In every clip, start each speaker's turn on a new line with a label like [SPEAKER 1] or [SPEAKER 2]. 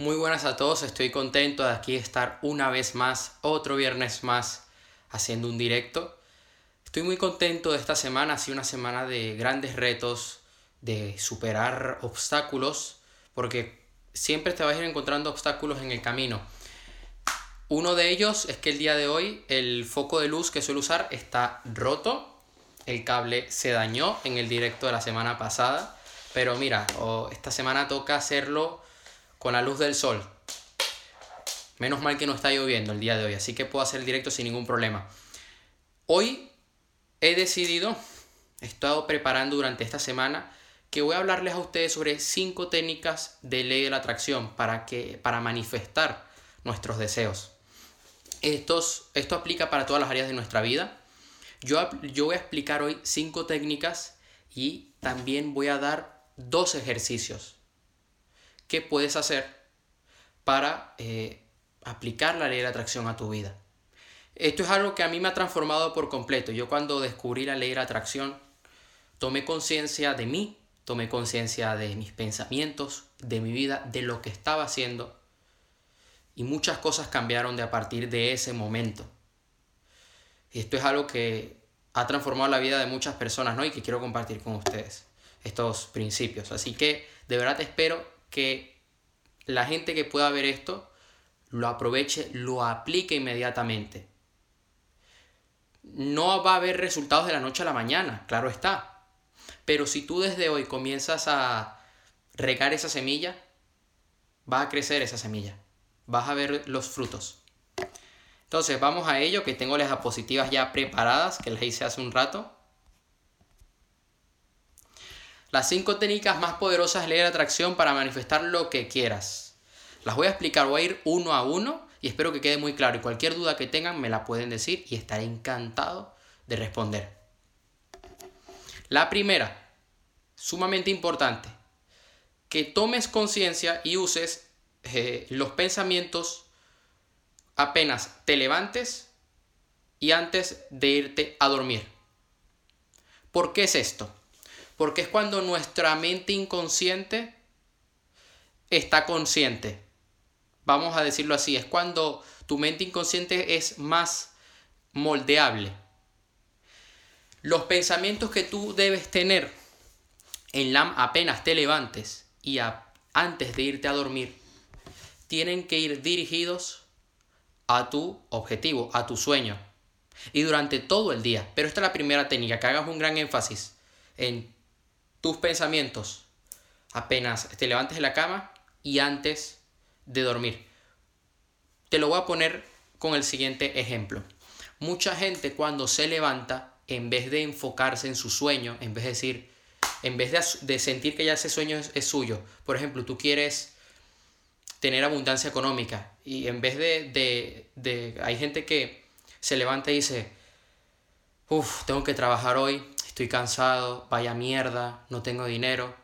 [SPEAKER 1] Muy buenas a todos, estoy contento de aquí estar una vez más, otro viernes más, haciendo un directo. Estoy muy contento de esta semana, ha sido una semana de grandes retos, de superar obstáculos, porque siempre te vas a ir encontrando obstáculos en el camino. Uno de ellos es que el día de hoy el foco de luz que suelo usar está roto, el cable se dañó en el directo de la semana pasada, pero mira, esta semana toca hacerlo con la luz del sol. Menos mal que no está lloviendo el día de hoy, así que puedo hacer el directo sin ningún problema. Hoy he decidido, he estado preparando durante esta semana, que voy a hablarles a ustedes sobre cinco técnicas de ley de la atracción para, que, para manifestar nuestros deseos. Estos, esto aplica para todas las áreas de nuestra vida. Yo, yo voy a explicar hoy cinco técnicas y también voy a dar dos ejercicios qué puedes hacer para eh, aplicar la ley de atracción a tu vida. Esto es algo que a mí me ha transformado por completo. Yo cuando descubrí la ley de atracción, tomé conciencia de mí, tomé conciencia de mis pensamientos, de mi vida, de lo que estaba haciendo. Y muchas cosas cambiaron de a partir de ese momento. Esto es algo que ha transformado la vida de muchas personas, ¿no? Y que quiero compartir con ustedes estos principios. Así que de verdad te espero que la gente que pueda ver esto lo aproveche, lo aplique inmediatamente. No va a haber resultados de la noche a la mañana, claro está. Pero si tú desde hoy comienzas a regar esa semilla, va a crecer esa semilla. Vas a ver los frutos. Entonces vamos a ello, que tengo las diapositivas ya preparadas, que las hice hace un rato. Las cinco técnicas más poderosas de ley de atracción para manifestar lo que quieras. Las voy a explicar, voy a ir uno a uno y espero que quede muy claro. Y cualquier duda que tengan me la pueden decir y estaré encantado de responder. La primera, sumamente importante, que tomes conciencia y uses eh, los pensamientos apenas te levantes y antes de irte a dormir. ¿Por qué es esto? Porque es cuando nuestra mente inconsciente está consciente. Vamos a decirlo así, es cuando tu mente inconsciente es más moldeable. Los pensamientos que tú debes tener en la, apenas te levantes y antes de irte a dormir tienen que ir dirigidos a tu objetivo, a tu sueño. Y durante todo el día. Pero esta es la primera técnica, que hagas un gran énfasis en tus pensamientos apenas te levantes de la cama y antes de dormir. Te lo voy a poner con el siguiente ejemplo. Mucha gente cuando se levanta, en vez de enfocarse en su sueño, en vez de decir, en vez de, sentir que ya ese sueño es, suyo, por ejemplo, tú quieres tener abundancia económica y en vez de, de, de hay gente que se levanta y dice, uff, tengo que trabajar hoy, estoy cansado, vaya mierda, no tengo dinero.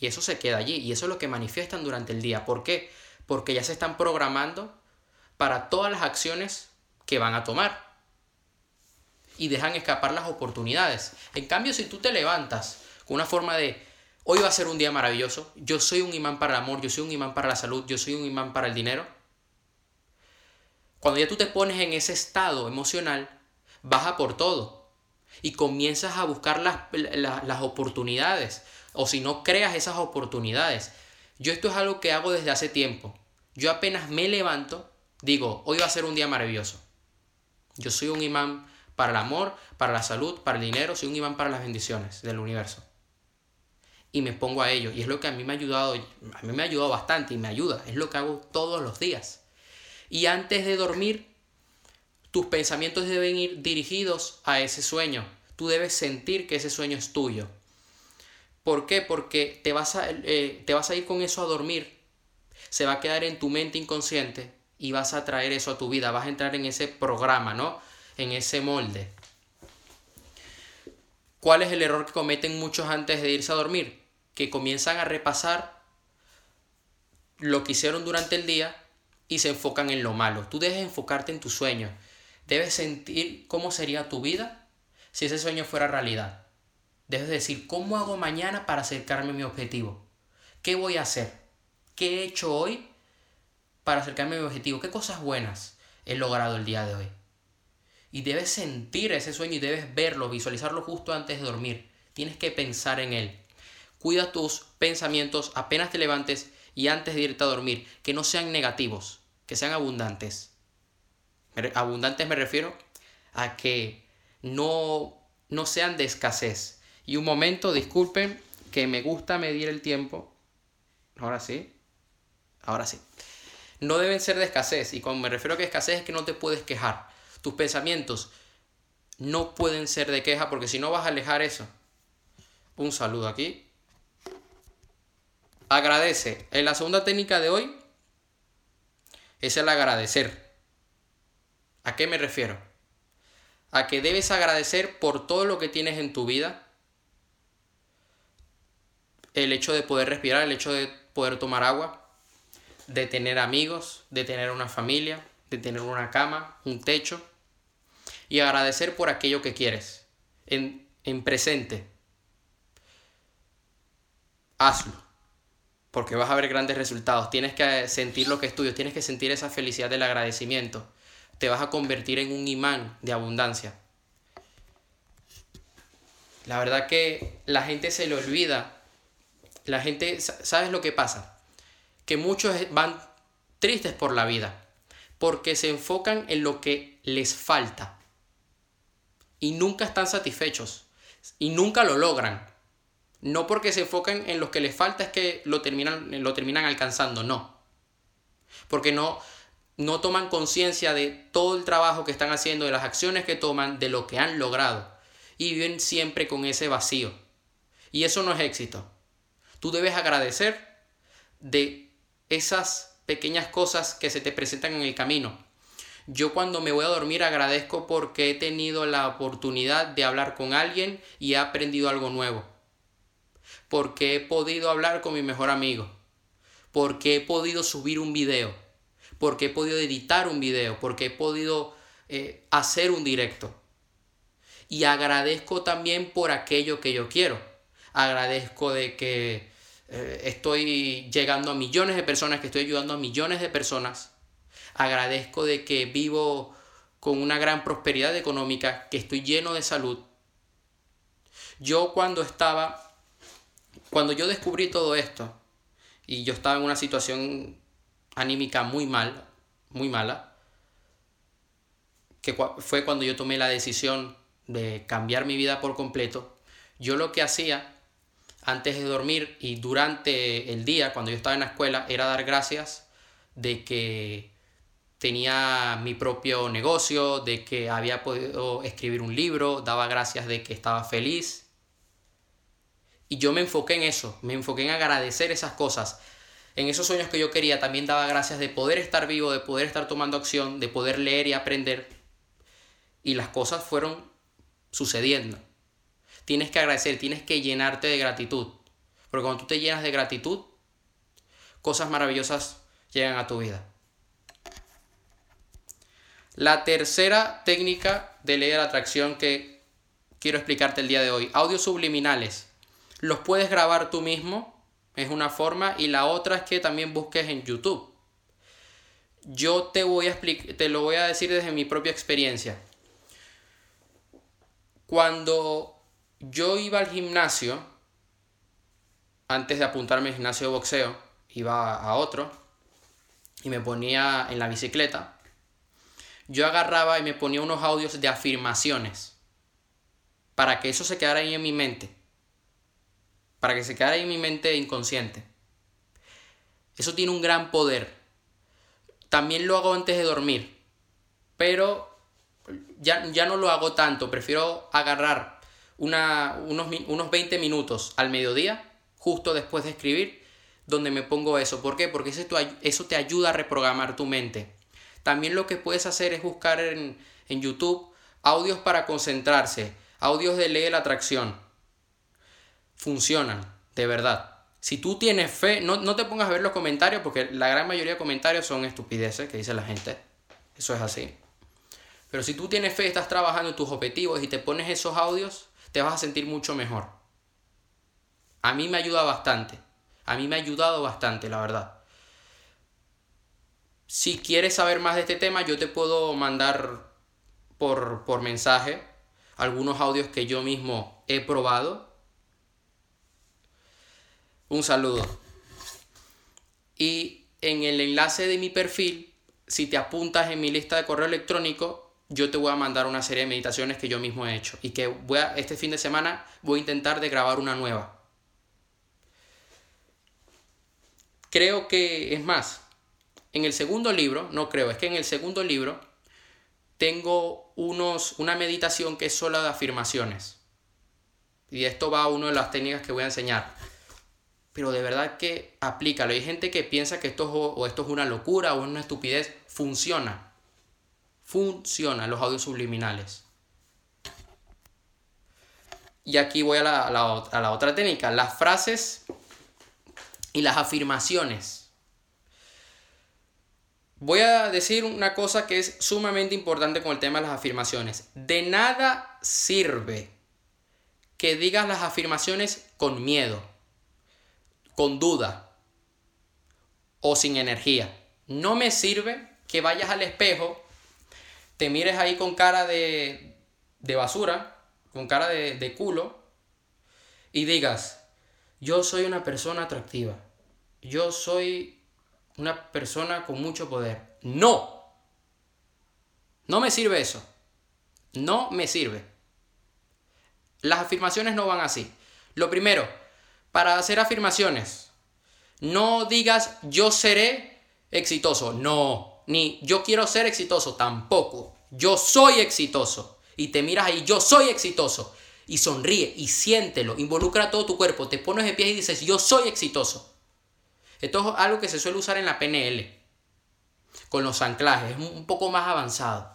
[SPEAKER 1] Y eso se queda allí. Y eso es lo que manifiestan durante el día. ¿Por qué? Porque ya se están programando para todas las acciones que van a tomar. Y dejan escapar las oportunidades. En cambio, si tú te levantas con una forma de, hoy va a ser un día maravilloso, yo soy un imán para el amor, yo soy un imán para la salud, yo soy un imán para el dinero. Cuando ya tú te pones en ese estado emocional, baja por todo y comienzas a buscar las, oportunidades o si no creas esas oportunidades. Yo esto es algo que hago desde hace tiempo. Yo apenas me levanto, digo, hoy va a ser un día maravilloso. Yo soy un imán para el amor, para la salud, para el dinero, soy un imán para las bendiciones del universo. Y me pongo a ello. Y es lo que a mí me ha ayudado, a mí me ha ayudado bastante y me ayuda. Es lo que hago todos los días. Y antes de dormir, tus pensamientos deben ir dirigidos a ese sueño. Tú debes sentir que ese sueño es tuyo. ¿Por qué? Porque te vas a, eh, te vas a ir con eso a dormir. Se va a quedar en tu mente inconsciente y vas a traer eso a tu vida. Vas a entrar en ese programa, ¿no? En ese molde. ¿Cuál es el error que cometen muchos antes de irse a dormir? Que comienzan a repasar lo que hicieron durante el día y se enfocan en lo malo. Tú debes enfocarte en tu sueño. Debes sentir cómo sería tu vida si ese sueño fuera realidad. Debes decir, ¿cómo hago mañana para acercarme a mi objetivo? ¿Qué voy a hacer? ¿Qué he hecho hoy para acercarme a mi objetivo? ¿Qué cosas buenas he logrado el día de hoy? Y debes sentir ese sueño y debes verlo, visualizarlo justo antes de dormir. Tienes que pensar en él. Cuida tus pensamientos apenas te levantes y antes de irte a dormir, que no sean negativos, que sean abundantes. Abundantes me refiero a que no, no sean de escasez. Y un momento, disculpen, que me gusta medir el tiempo. Ahora sí. Ahora sí. No deben ser de escasez. Y cuando me refiero a que escasez es que no te puedes quejar. Tus pensamientos no pueden ser de queja porque si no vas a alejar eso. Un saludo aquí. Agradece. En la segunda técnica de hoy es el agradecer. ¿A qué me refiero? A que debes agradecer por todo lo que tienes en tu vida. El hecho de poder respirar, el hecho de poder tomar agua, de tener amigos, de tener una familia, de tener una cama, un techo. Y agradecer por aquello que quieres, en, en presente. Hazlo, porque vas a ver grandes resultados. Tienes que sentir lo que es tuyo, tienes que sentir esa felicidad del agradecimiento te vas a convertir en un imán de abundancia. La verdad que la gente se le olvida. La gente, ¿sabes lo que pasa? Que muchos van tristes por la vida porque se enfocan en lo que les falta y nunca están satisfechos y nunca lo logran. No porque se enfocan en lo que les falta es que lo terminan, lo terminan alcanzando, no. Porque no, no toman conciencia de todo el trabajo que están haciendo, de las acciones que toman, de lo que han logrado. Y viven siempre con ese vacío. Y eso no es éxito. Tú debes agradecer de esas pequeñas cosas que se te presentan en el camino. Yo cuando me voy a dormir agradezco porque he tenido la oportunidad de hablar con alguien y he aprendido algo nuevo. Porque he podido hablar con mi mejor amigo. Porque he podido subir un video porque he podido editar un video, porque he podido eh, hacer un directo. Y agradezco también por aquello que yo quiero. Agradezco de que eh, estoy llegando a millones de personas, que estoy ayudando a millones de personas. Agradezco de que vivo con una gran prosperidad económica, que estoy lleno de salud. Yo cuando estaba, cuando yo descubrí todo esto, y yo estaba en una situación anímica muy mal, muy mala, que fue cuando yo tomé la decisión de cambiar mi vida por completo, yo lo que hacía antes de dormir y durante el día, cuando yo estaba en la escuela, era dar gracias de que tenía mi propio negocio, de que había podido escribir un libro, daba gracias de que estaba feliz. Y yo me enfoqué en eso, me enfoqué en agradecer esas cosas, en esos sueños que yo quería también daba gracias de poder estar vivo, de poder estar tomando acción, de poder leer y aprender. Y las cosas fueron sucediendo. Tienes que agradecer, tienes que llenarte de gratitud. Porque cuando tú te llenas de gratitud, cosas maravillosas llegan a tu vida. La tercera técnica de ley de la atracción que quiero explicarte el día de hoy, audios subliminales. Los puedes grabar tú mismo es una forma y la otra es que también busques en YouTube. Yo te voy a te lo voy a decir desde mi propia experiencia. Cuando yo iba al gimnasio, antes de apuntarme al gimnasio de boxeo, iba a otro y me ponía en la bicicleta. Yo agarraba y me ponía unos audios de afirmaciones para que eso se quedara ahí en mi mente para que se quede ahí en mi mente inconsciente. Eso tiene un gran poder. También lo hago antes de dormir, pero ya, ya no lo hago tanto. Prefiero agarrar unos, unos 20 minutos al mediodía, justo después de escribir, donde me pongo eso. ¿Por qué? Porque eso, eso te ayuda a reprogramar tu mente. También lo que puedes hacer es buscar en, en YouTube audios para concentrarse, audios de ley de la atracción funcionan, de verdad. Si tú tienes fe, no, te pongas a ver los comentarios porque la gran mayoría de comentarios son estupideces que dice la gente. Eso es así. Pero si tú tienes fe, estás trabajando en tus objetivos y te pones esos audios, te vas a sentir mucho mejor. A mí me ayuda bastante. A mí me ha ayudado bastante, la verdad. Si quieres saber más de este tema, yo te puedo mandar por, por mensaje algunos audios que yo mismo he probado. Un saludo. Y en el enlace de mi perfil, si te apuntas en mi lista de correo electrónico, yo te voy a mandar una serie de meditaciones que yo mismo he hecho y que voy a, este fin de semana voy a intentar de grabar una nueva. Creo que, es más, en el segundo libro, no creo, es que en el segundo libro tengo unos, una meditación que es sola de afirmaciones. Y esto va a una de las técnicas que voy a enseñar. Pero de verdad que aplícalo. Hay gente que piensa que esto o esto es una locura o es una estupidez. Funciona. Funciona los audios subliminales. Y aquí voy a la, a la otra técnica. Las frases y las afirmaciones. Voy a decir una cosa que es sumamente importante con el tema de las afirmaciones. De nada sirve que digas las afirmaciones con miedo, con duda o sin energía. No me sirve que vayas al espejo, te mires ahí con cara de, de basura, con cara de, de culo, y digas, yo soy una persona atractiva, yo soy una persona con mucho poder. No. No me sirve eso. No me sirve. Las afirmaciones no van así. Lo primero, para hacer afirmaciones, no digas yo seré exitoso. No. Ni yo quiero ser exitoso. Tampoco. Yo soy exitoso. Y te miras ahí, yo soy exitoso y sonríe y siéntelo, involucra todo tu cuerpo, te pones de pie y dices, yo soy exitoso. Esto es algo que se suele usar en la PNL, con los anclajes, es un poco más avanzado.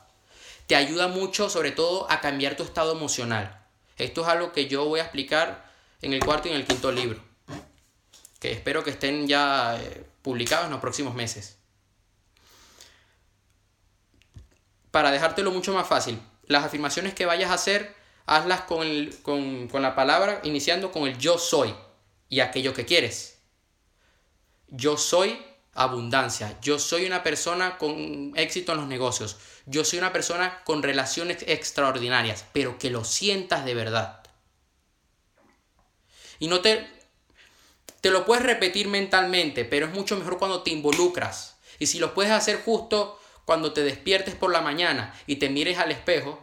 [SPEAKER 1] Te ayuda mucho, sobre todo, a cambiar tu estado emocional. Esto es algo que yo voy a explicar en el cuarto y en el quinto libro, que espero que estén ya eh, publicados en los próximos meses. Para dejártelo mucho más fácil, las afirmaciones que vayas a hacer hazlas con, con, la palabra, iniciando con el yo soy y aquello que quieres. Yo soy abundancia. Yo soy una persona con éxito en los negocios. Yo soy una persona con relaciones extraordinarias, pero que lo sientas de verdad. Y no te... Te lo puedes repetir mentalmente, pero es mucho mejor cuando te involucras. Y si lo puedes hacer justo cuando te despiertes por la mañana y te mires al espejo,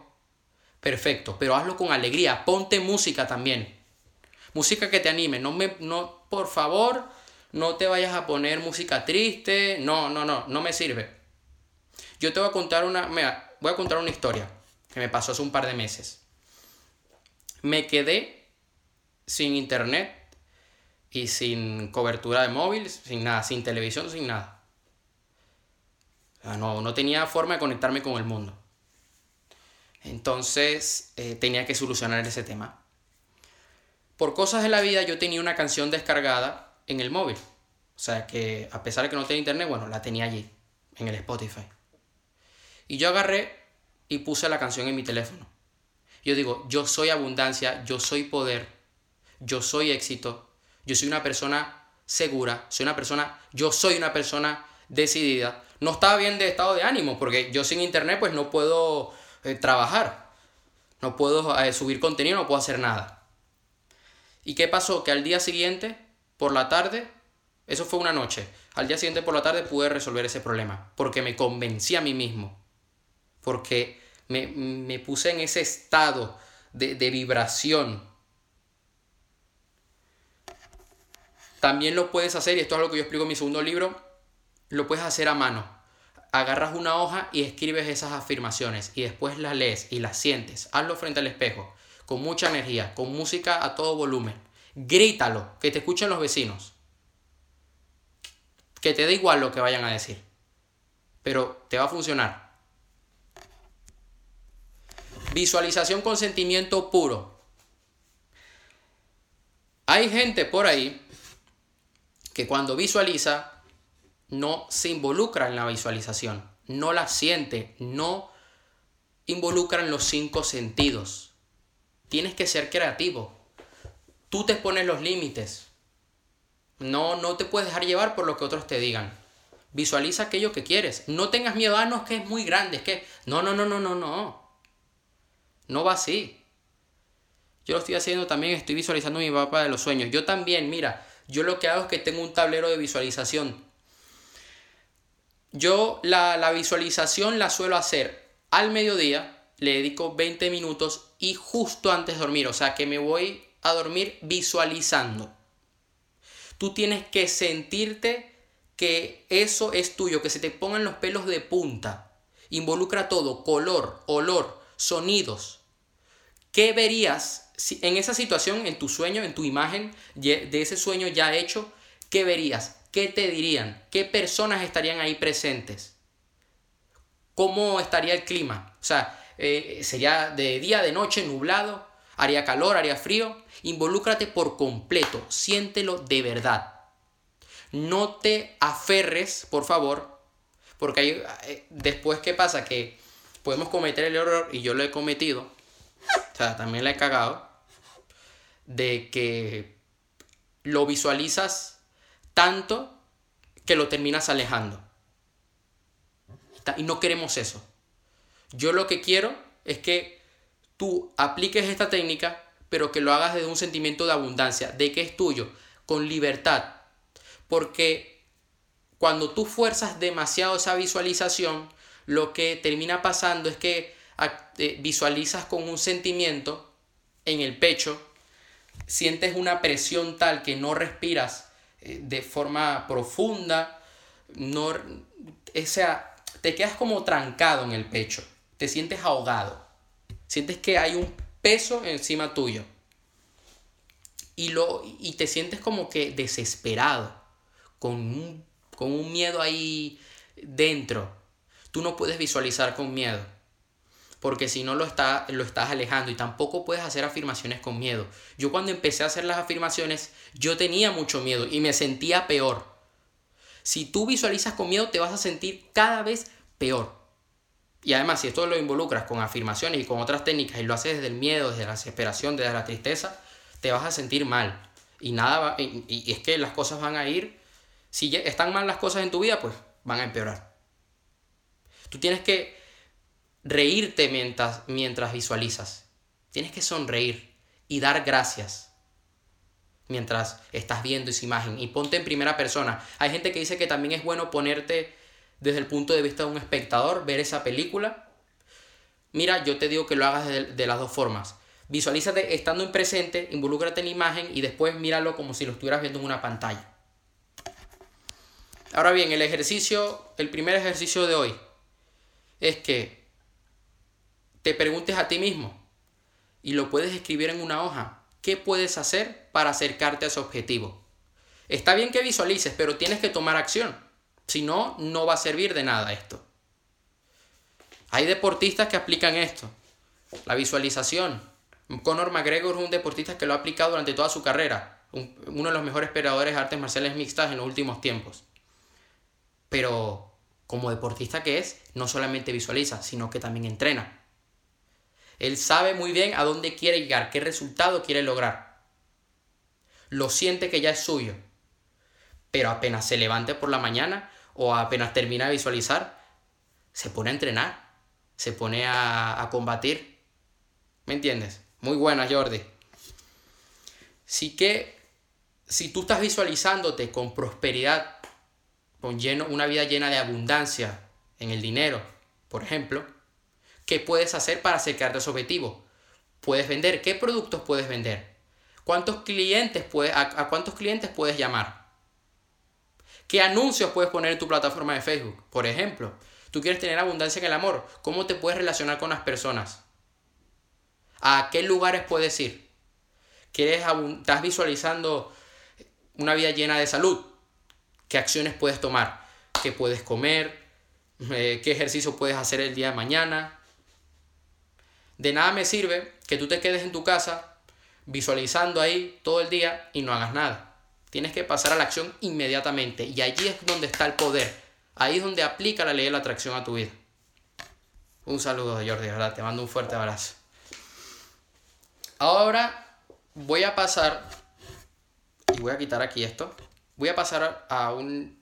[SPEAKER 1] perfecto, pero hazlo con alegría, ponte música también. Música que te anime, no me no por favor, no te vayas a poner música triste, no, no, no, no me sirve. Yo te voy a contar una, voy a contar una historia que me pasó hace un par de meses. Me quedé sin internet y sin cobertura de móvil, sin nada, sin televisión, sin nada. No, no tenía forma de conectarme con el mundo. Entonces eh, tenía que solucionar ese tema. Por cosas de la vida yo tenía una canción descargada en el móvil. O sea que a pesar de que no tenía internet, bueno, la tenía allí, en el Spotify. Y yo agarré y puse la canción en mi teléfono. Yo digo, yo soy abundancia, yo soy poder, yo soy éxito, yo soy una persona segura, soy una persona, yo soy una persona decidida. No estaba bien de estado de ánimo, porque yo sin internet pues no puedo eh, trabajar. No puedo eh, subir contenido, no puedo hacer nada. ¿Y qué pasó? Que al día siguiente, por la tarde, eso fue una noche, al día siguiente por la tarde pude resolver ese problema, porque me convencí a mí mismo, porque me, puse en ese estado de, de vibración. También lo puedes hacer, y esto es lo que yo explico en mi segundo libro, lo puedes hacer a mano agarras una hoja y escribes esas afirmaciones y después las lees y las sientes. Hazlo frente al espejo, con mucha energía, con música a todo volumen. Grítalo, que te escuchen los vecinos. Que te dé igual lo que vayan a decir. Pero te va a funcionar. Visualización con sentimiento puro. Hay gente por ahí que cuando visualiza no se involucra en la visualización, no la siente, no involucra en los cinco sentidos. Tienes que ser creativo. Tú te pones los límites. No, no te puedes dejar llevar por lo que otros te digan. Visualiza aquello que quieres. No tengas miedo, ah, no, es que es muy grande, es que... No, no, no, no, no, no. No va así. Yo lo estoy haciendo también, estoy visualizando mi mapa de los sueños. Yo también, mira, yo lo que hago es que tengo un tablero de visualización. Yo la, la visualización la suelo hacer al mediodía, le dedico 20 minutos y justo antes de dormir, o sea que me voy a dormir visualizando. Tú tienes que sentirte que eso es tuyo, que se te pongan los pelos de punta. Involucra todo, color, olor, sonidos. ¿Qué verías en esa situación, en tu sueño, en tu imagen de ese sueño ya hecho? ¿Qué verías? ¿Qué te dirían? ¿Qué personas estarían ahí presentes? ¿Cómo estaría el clima? O sea, eh, sería de día, de noche, nublado, haría calor, haría frío. Involúcrate por completo, siéntelo de verdad. No te aferres, por favor, porque eh, después, ¿qué pasa? Que podemos cometer el error, y yo lo he cometido, o sea, también la he cagado, de que lo visualizas tanto que lo terminas alejando. Y no queremos eso. Yo lo que quiero es que tú apliques esta técnica, pero que lo hagas desde un sentimiento de abundancia, de que es tuyo, con libertad. Porque cuando tú fuerzas demasiado esa visualización, lo que termina pasando es que eh, visualizas con un sentimiento en el pecho, sientes una presión tal que no respiras eh, de forma profunda, no, o sea, te quedas como trancado en el pecho te sientes ahogado. Sientes que hay un peso encima tuyo. Y, lo, y te sientes como que desesperado, con un, con un miedo ahí dentro. Tú no puedes visualizar con miedo, porque si no lo, está, lo estás alejando y tampoco puedes hacer afirmaciones con miedo. Yo cuando empecé a hacer las afirmaciones, yo tenía mucho miedo y me sentía peor. Si tú visualizas con miedo, te vas a sentir cada vez peor. Y además, si esto lo involucras con afirmaciones y con otras técnicas y lo haces desde el miedo, desde la desesperación, desde la tristeza, te vas a sentir mal. Y nada y, es que las cosas van a ir, si están mal las cosas en tu vida, pues van a empeorar. Tú tienes que reírte mientras, mientras visualizas. Tienes que sonreír y dar gracias mientras estás viendo esa imagen. Y ponte en primera persona. Hay gente que dice que también es bueno ponerte desde el punto de vista de un espectador, ver esa película. Mira, yo te digo que lo hagas de, las dos formas. Visualízate estando en presente, involúcrate en la imagen y después míralo como si lo estuvieras viendo en una pantalla. Ahora bien, el ejercicio, el primer ejercicio de hoy es que te preguntes a ti mismo y lo puedes escribir en una hoja. ¿Qué puedes hacer para acercarte a ese objetivo? Está bien que visualices, pero tienes que tomar acción. Si no, no va a servir de nada esto. Hay deportistas que aplican esto. La visualización. Conor McGregor es un deportista que lo ha aplicado durante toda su carrera. uno de los mejores peleadores de artes marciales mixtas en los últimos tiempos. Pero como deportista que es, no solamente visualiza, sino que también entrena. Él sabe muy bien a dónde quiere llegar, qué resultado quiere lograr. Lo siente que ya es suyo. Pero apenas se levante por la mañana, o apenas termina de visualizar, se pone a entrenar, se pone a, combatir. ¿Me entiendes? Muy buena, Jordi. Sí que si tú estás visualizándote con prosperidad, con lleno, una vida llena de abundancia en el dinero, por ejemplo, ¿qué puedes hacer para acercarte a ese objetivo? Puedes vender, ¿qué productos puedes vender? ¿Cuántos clientes puedes, a cuántos clientes puedes llamar? ¿Qué anuncios puedes poner en tu plataforma de Facebook? Por ejemplo, tú quieres tener abundancia en el amor. ¿Cómo te puedes relacionar con las personas? ¿A qué lugares puedes ir? ¿Quieres ¿Estás visualizando una vida llena de salud? ¿Qué acciones puedes tomar? ¿Qué puedes comer? Eh, ¿Qué ejercicio puedes hacer el día de mañana? De nada me sirve que tú te quedes en tu casa visualizando ahí todo el día y no hagas nada. Tienes que pasar a la acción inmediatamente. Y allí es donde está el poder. Ahí es donde aplica la ley de la atracción a tu vida. Un saludo, Jordi, ¿verdad? Te mando un fuerte abrazo. Ahora voy a pasar, y voy a quitar aquí esto, voy a pasar a un,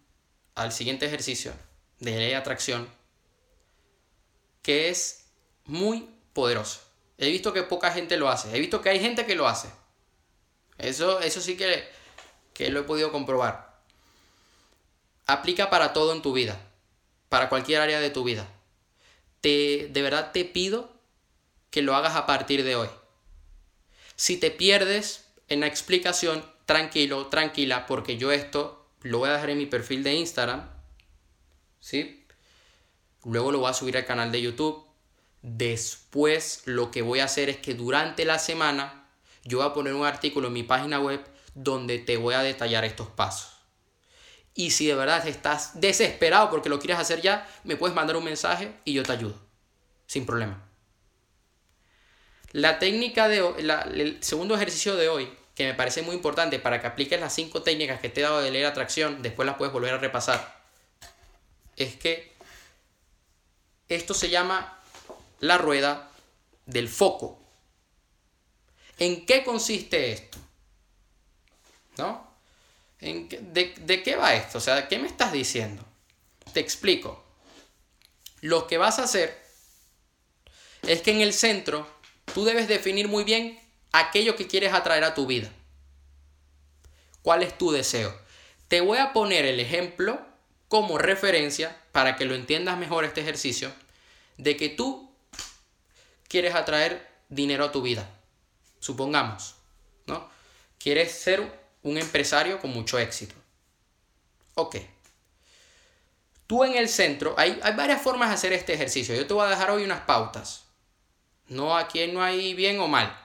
[SPEAKER 1] al siguiente ejercicio de ley de atracción, que es muy poderoso. He visto que poca gente lo hace. He visto que hay gente que lo hace. Eso, eso sí que, que lo he podido comprobar. Aplica para todo en tu vida. Para cualquier área de tu vida. Te, de verdad te pido que lo hagas a partir de hoy. Si te pierdes en la explicación, tranquilo, tranquila, porque yo esto lo voy a dejar en mi perfil de Instagram. ¿Sí? Luego lo voy a subir al canal de YouTube. Después lo que voy a hacer es que durante la semana yo voy a poner un artículo en mi página web donde te voy a detallar estos pasos. Y si de verdad estás desesperado porque lo quieres hacer ya, me puedes mandar un mensaje y yo te ayudo. Sin problema. La técnica de el segundo ejercicio de hoy, que me parece muy importante para que apliques las cinco técnicas que te he dado de leer atracción, después las puedes volver a repasar, es que esto se llama la rueda del foco. ¿En qué consiste esto? ¿No? de, ¿De qué va esto? O sea, ¿qué me estás diciendo? Te explico. Lo que vas a hacer es que en el centro tú debes definir muy bien aquello que quieres atraer a tu vida. ¿Cuál es tu deseo? Te voy a poner el ejemplo como referencia para que lo entiendas mejor este ejercicio de que tú quieres atraer dinero a tu vida. Supongamos, ¿no? Quieres ser un empresario con mucho éxito. Ok. Tú en el centro, hay, hay varias formas de hacer este ejercicio. Yo te voy a dejar hoy unas pautas. No aquí no hay bien o mal.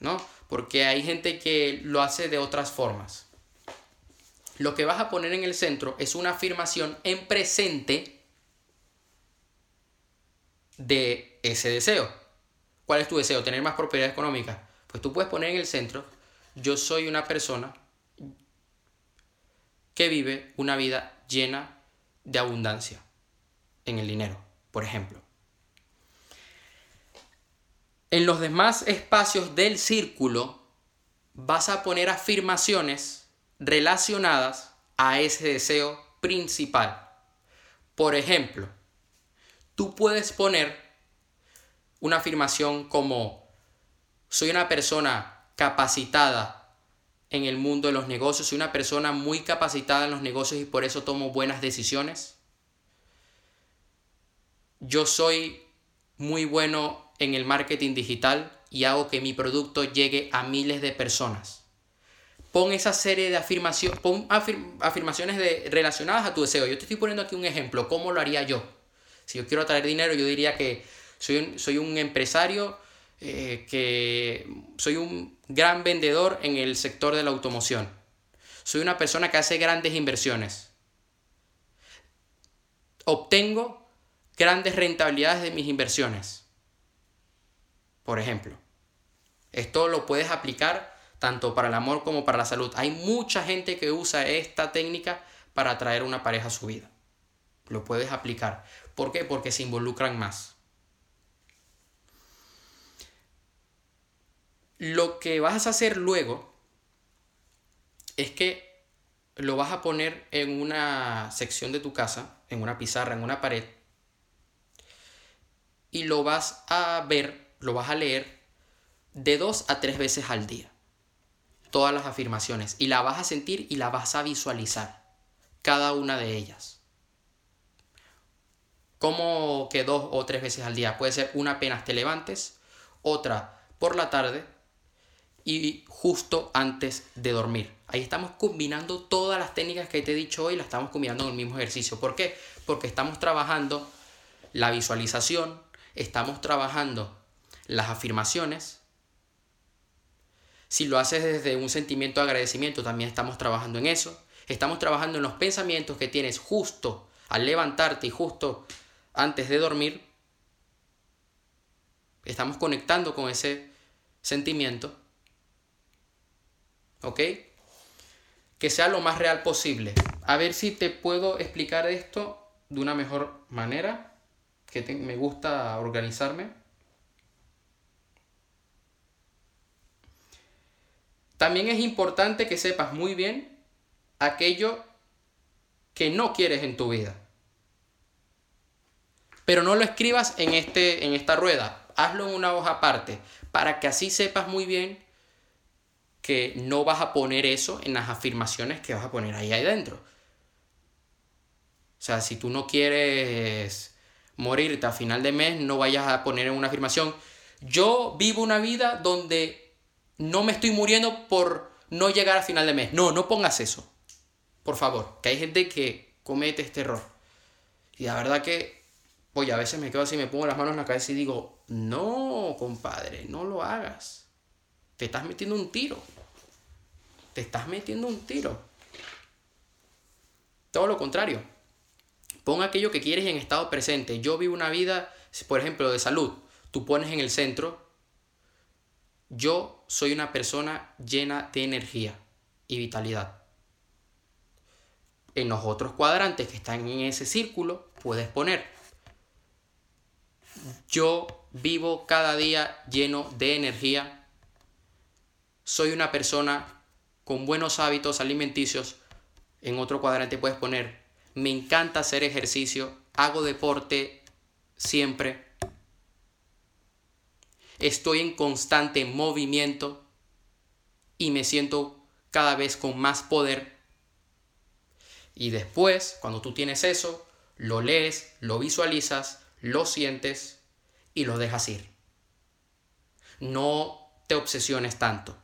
[SPEAKER 1] ¿No? Porque hay gente que lo hace de otras formas. Lo que vas a poner en el centro es una afirmación en presente de ese deseo. ¿Cuál es tu deseo? ¿Tener más propiedad económica? Pues tú puedes poner en el centro, yo soy una persona que vive una vida llena de abundancia en el dinero, por ejemplo. En los demás espacios del círculo vas a poner afirmaciones relacionadas a ese deseo principal. Por ejemplo, tú puedes poner una afirmación como soy una persona capacitada en el mundo de los negocios, soy una persona muy capacitada en los negocios y por eso tomo buenas decisiones. Yo soy muy bueno en el marketing digital y hago que mi producto llegue a miles de personas. Pon esa serie de afirmaciones, pon afirmaciones de, relacionadas a tu deseo. Yo te estoy poniendo aquí un ejemplo, ¿cómo lo haría yo? Si yo quiero traer dinero, yo diría que soy un, soy un empresario, eh, que soy un gran vendedor en el sector de la automoción. Soy una persona que hace grandes inversiones. Obtengo grandes rentabilidades de mis inversiones. Por ejemplo, esto lo puedes aplicar tanto para el amor como para la salud. Hay mucha gente que usa esta técnica para atraer una pareja a su vida. Lo puedes aplicar. ¿Por qué? Porque se involucran más. Lo que vas a hacer luego es que lo vas a poner en una sección de tu casa, en una pizarra, en una pared, y lo vas a ver, lo vas a leer de dos a tres veces al día. Todas las afirmaciones. Y la vas a sentir y la vas a visualizar. Cada una de ellas. ¿Cómo que dos o tres veces al día? Puede ser una apenas te levantes, otra por la tarde y justo antes de dormir. Ahí estamos combinando todas las técnicas que te he dicho hoy, las estamos combinando en el mismo ejercicio. ¿Por qué? Porque estamos trabajando la visualización, estamos trabajando las afirmaciones. Si lo haces desde un sentimiento de agradecimiento, también estamos trabajando en eso. Estamos trabajando en los pensamientos que tienes justo al levantarte y justo antes de dormir, estamos conectando con ese sentimiento. Que sea lo más real posible. A ver si te puedo explicar esto de una mejor manera, que me gusta organizarme. También es importante que sepas muy bien aquello que no quieres en tu vida. Pero no lo escribas en, este, en esta rueda, hazlo en una hoja aparte, para que así sepas muy bien que no vas a poner eso en las afirmaciones que vas a poner ahí adentro. O sea, si tú no quieres morirte a final de mes, no vayas a poner en una afirmación, yo vivo una vida donde no me estoy muriendo por no llegar a final de mes. No, no pongas eso. Por favor, que hay gente que comete este error. Y la verdad que, oye, a veces me quedo así, me pongo las manos en la cabeza y digo, no, compadre, no lo hagas. Te estás metiendo un tiro. Te estás metiendo un tiro. Todo lo contrario. Pon aquello que quieres en estado presente. Yo vivo una vida, por ejemplo, de salud. Tú pones en el centro. Yo soy una persona llena de energía y vitalidad. En los otros cuadrantes que están en ese círculo, puedes poner. Yo vivo cada día lleno de energía. Soy una persona con buenos hábitos alimenticios. En otro cuadrante puedes poner, me encanta hacer ejercicio, hago deporte siempre. Estoy en constante movimiento y me siento cada vez con más poder. Y después, cuando tú tienes eso, lo lees, lo visualizas, lo sientes y lo dejas ir. No te obsesiones tanto.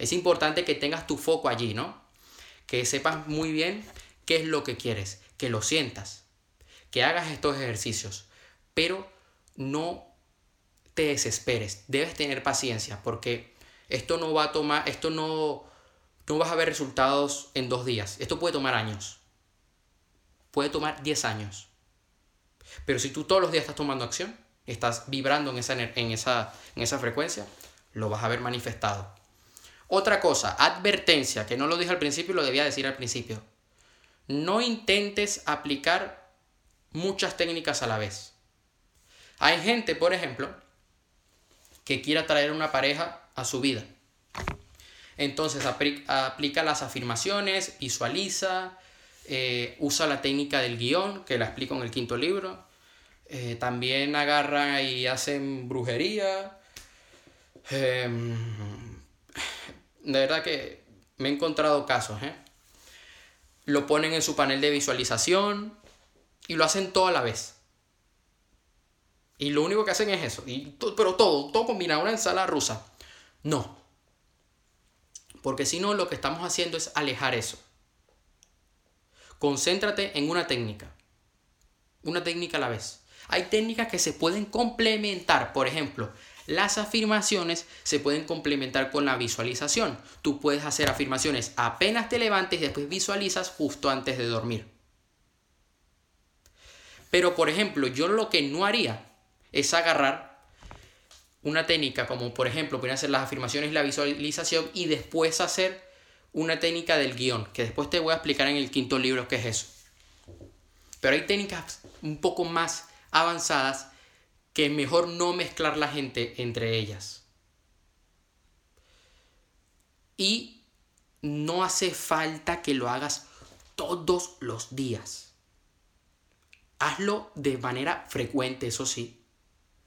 [SPEAKER 1] Es importante que tengas tu foco allí, ¿no? Que sepas muy bien qué es lo que quieres, que lo sientas, que hagas estos ejercicios, pero no te desesperes, debes tener paciencia porque esto no va a tomar, esto no, no vas a ver resultados en dos días, esto puede tomar años, puede tomar 10 años. Pero si tú todos los días estás tomando acción, estás vibrando en esa, en esa, en esa frecuencia, lo vas a ver manifestado. Otra cosa, advertencia, que no lo dije al principio y lo debía decir al principio. No intentes aplicar muchas técnicas a la vez. Hay gente, por ejemplo, que quiere traer una pareja a su vida. Entonces aplica las afirmaciones, visualiza, eh, usa la técnica del guion, que la explico en el quinto libro. Eh, también agarran y hacen brujería. Em, de verdad que me he encontrado casos, ¿eh? Lo ponen en su panel de visualización y lo hacen todo a la vez. Y lo único que hacen es eso. Y pero todo, todo combinado, una ensalada rusa. No. Porque si no, lo que estamos haciendo es alejar eso. Concéntrate en una técnica. Una técnica a la vez. Hay técnicas que se pueden complementar. Por ejemplo, las afirmaciones se pueden complementar con la visualización. Tú puedes hacer afirmaciones apenas te levantes y después visualizas justo antes de dormir. Pero por ejemplo, yo lo que no haría es agarrar una técnica como por ejemplo pueden hacer las afirmaciones y la visualización y después hacer una técnica del guion, que después te voy a explicar en el quinto libro qué es eso. Pero hay técnicas un poco más avanzadas que es mejor no mezclar la gente entre ellas. Y no hace falta que lo hagas todos los días. Hazlo de manera frecuente, eso sí,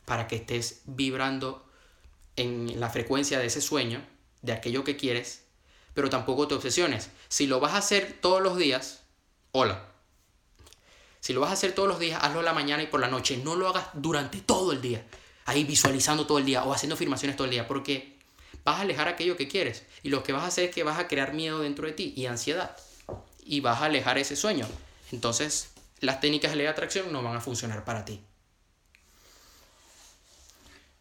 [SPEAKER 1] para que estés vibrando en la frecuencia de ese sueño, de aquello que quieres, pero tampoco te obsesiones. Si lo vas a hacer todos los días, hola, si lo vas a hacer todos los días, hazlo la mañana y por la noche. No lo hagas durante todo el día. Ahí visualizando todo el día o haciendo afirmaciones todo el día. Porque vas a alejar aquello que quieres. Y lo que vas a hacer es que vas a crear miedo dentro de ti y ansiedad. Y vas a alejar ese sueño. Entonces, las técnicas de ley de atracción no van a funcionar para ti.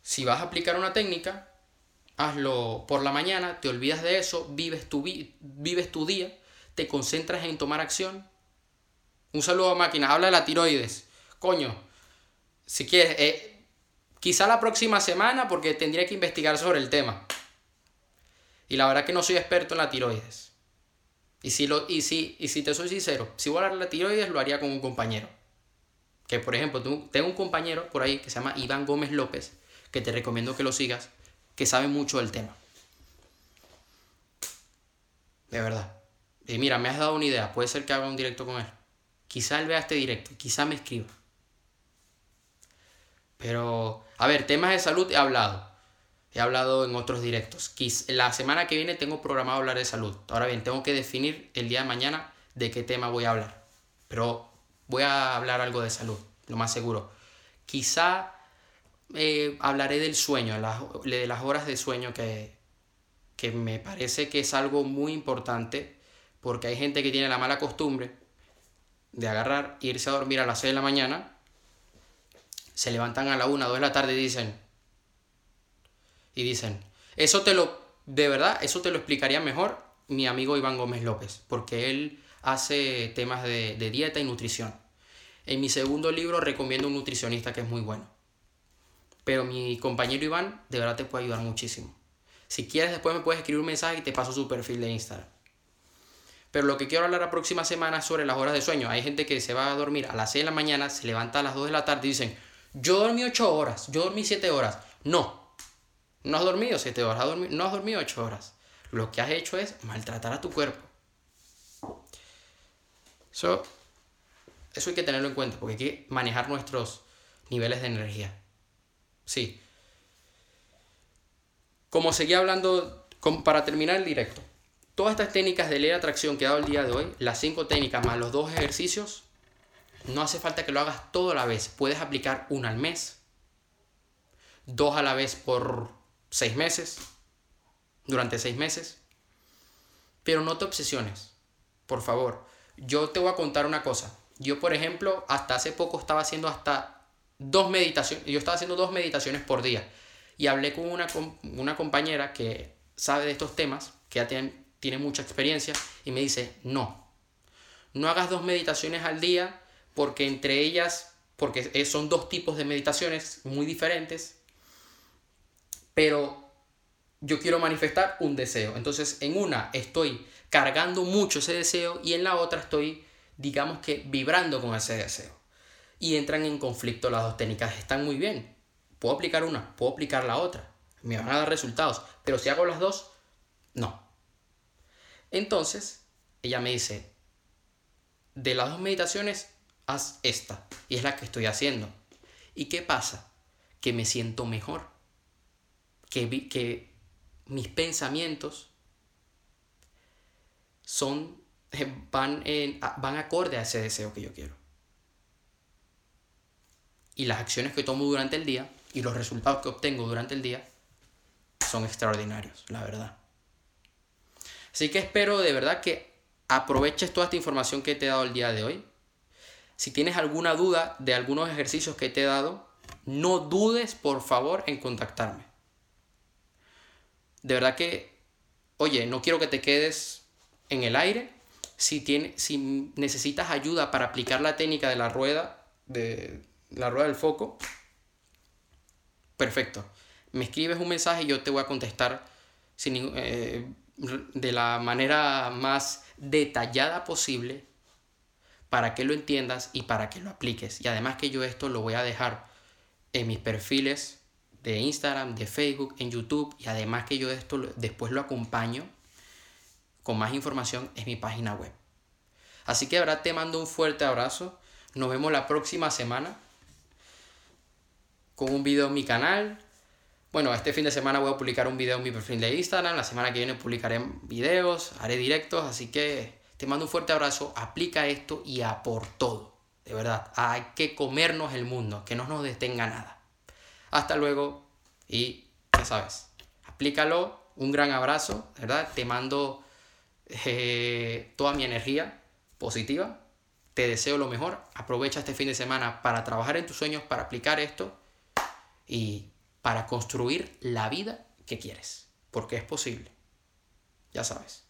[SPEAKER 1] Si vas a aplicar una técnica, hazlo por la mañana, te olvidas de eso, vives tu, vives tu día, te concentras en tomar acción un saludo a máquina. Habla de la tiroides. Coño, si quieres, eh, quizá la próxima semana porque tendría que investigar sobre el tema. Y la verdad que no soy experto en la tiroides. Y si, lo, y si, y si te soy sincero, si voy a hablar de la tiroides, lo haría con un compañero. Que por ejemplo, tengo un compañero por ahí que se llama Iván Gómez López, que te recomiendo que lo sigas, que sabe mucho del tema. De verdad. Y mira, me has dado una idea, puede ser que haga un directo con él. Quizá él vea este directo, quizá me escriba. Pero, a ver, temas de salud he hablado. He hablado en otros directos. La semana que viene tengo programado hablar de salud. Ahora bien, tengo que definir el día de mañana de qué tema voy a hablar. Pero voy a hablar algo de salud, lo más seguro. Quizá eh, hablaré del sueño, de las horas de sueño que, que me parece que es algo muy importante porque hay gente que tiene la mala costumbre de agarrar, irse a dormir a las 6 de la mañana, se levantan a la 1, 2 de la tarde y dicen, y dicen, eso te lo, de verdad, eso te lo explicaría mejor mi amigo Iván Gómez López, porque él hace temas de, de dieta y nutrición. En mi segundo libro recomiendo un nutricionista que es muy bueno. Pero mi compañero Iván de verdad te puede ayudar muchísimo. Si quieres después me puedes escribir un mensaje y te paso su perfil de Instagram. Pero lo que quiero hablar la próxima semana es sobre las horas de sueño. Hay gente que se va a dormir a las 6 de la mañana, se levanta a las 2 de la tarde y dicen, yo dormí 8 horas, yo dormí 7 horas. No, no has dormido 7 horas, no has dormido 8 horas. Lo que has hecho es maltratar a tu cuerpo. Eso, eso hay que tenerlo en cuenta porque hay que manejar nuestros niveles de energía. Sí. Como seguía hablando, para terminar el directo, Todas estas técnicas de ley de atracción que he dado el día de hoy, las cinco técnicas más los dos ejercicios, no hace falta que lo hagas todo a la vez. Puedes aplicar una al mes, dos a la vez por seis meses, durante seis meses. Pero no te obsesiones, por favor. Yo te voy a contar una cosa. Yo, por ejemplo, hasta hace poco estaba haciendo hasta dos meditaciones. Yo estaba haciendo dos meditaciones por día. Y hablé con una, una compañera que sabe de estos temas, que ya tiene tiene mucha experiencia, y me dice, no, no hagas dos meditaciones al día porque entre ellas, porque son dos tipos de meditaciones muy diferentes, pero yo quiero manifestar un deseo. Entonces en una estoy cargando mucho ese deseo y en la otra estoy, digamos que, vibrando con ese deseo. Y entran en conflicto las dos técnicas. Están muy bien. Puedo aplicar una, puedo aplicar la otra. Me van a dar resultados. Pero si hago las dos, no. Entonces, ella me dice, de las dos meditaciones, haz esta. Y es la que estoy haciendo. ¿Y qué pasa? Que me siento mejor. Que, que mis pensamientos son, eh, van, en, van acorde a ese deseo que yo quiero. Y las acciones que tomo durante el día y los resultados que obtengo durante el día son extraordinarios, la verdad. Así que espero de verdad que aproveches toda esta información que te he dado el día de hoy. Si tienes alguna duda de algunos ejercicios que te he dado, no dudes por favor en contactarme. De verdad que, oye, no quiero que te quedes en el aire. Si, si necesitas ayuda para aplicar la técnica de la rueda, de la rueda del foco, perfecto. Me escribes un mensaje y yo te voy a contestar sin, eh, de la manera más detallada posible para que lo entiendas y para que lo apliques. Y además que yo esto lo voy a dejar en mis perfiles de Instagram, de Facebook, en YouTube y además que yo esto después lo acompaño con más información en mi página web. Así que ahora te mando un fuerte abrazo. Nos vemos la próxima semana con un video en mi canal bueno, este fin de semana voy a publicar un video en mi perfil de Instagram, la semana que viene publicaré videos, haré directos, así que te mando un fuerte abrazo, aplica esto y a por todo, de verdad, hay que comernos el mundo, que no nos detenga nada. Hasta luego y ya sabes, aplícalo, un gran abrazo, ¿verdad? Te mando eh, toda mi energía positiva, te deseo lo mejor, aprovecha este fin de semana para trabajar en tus sueños, para aplicar esto y para construir la vida que quieres, porque es posible. Ya sabes.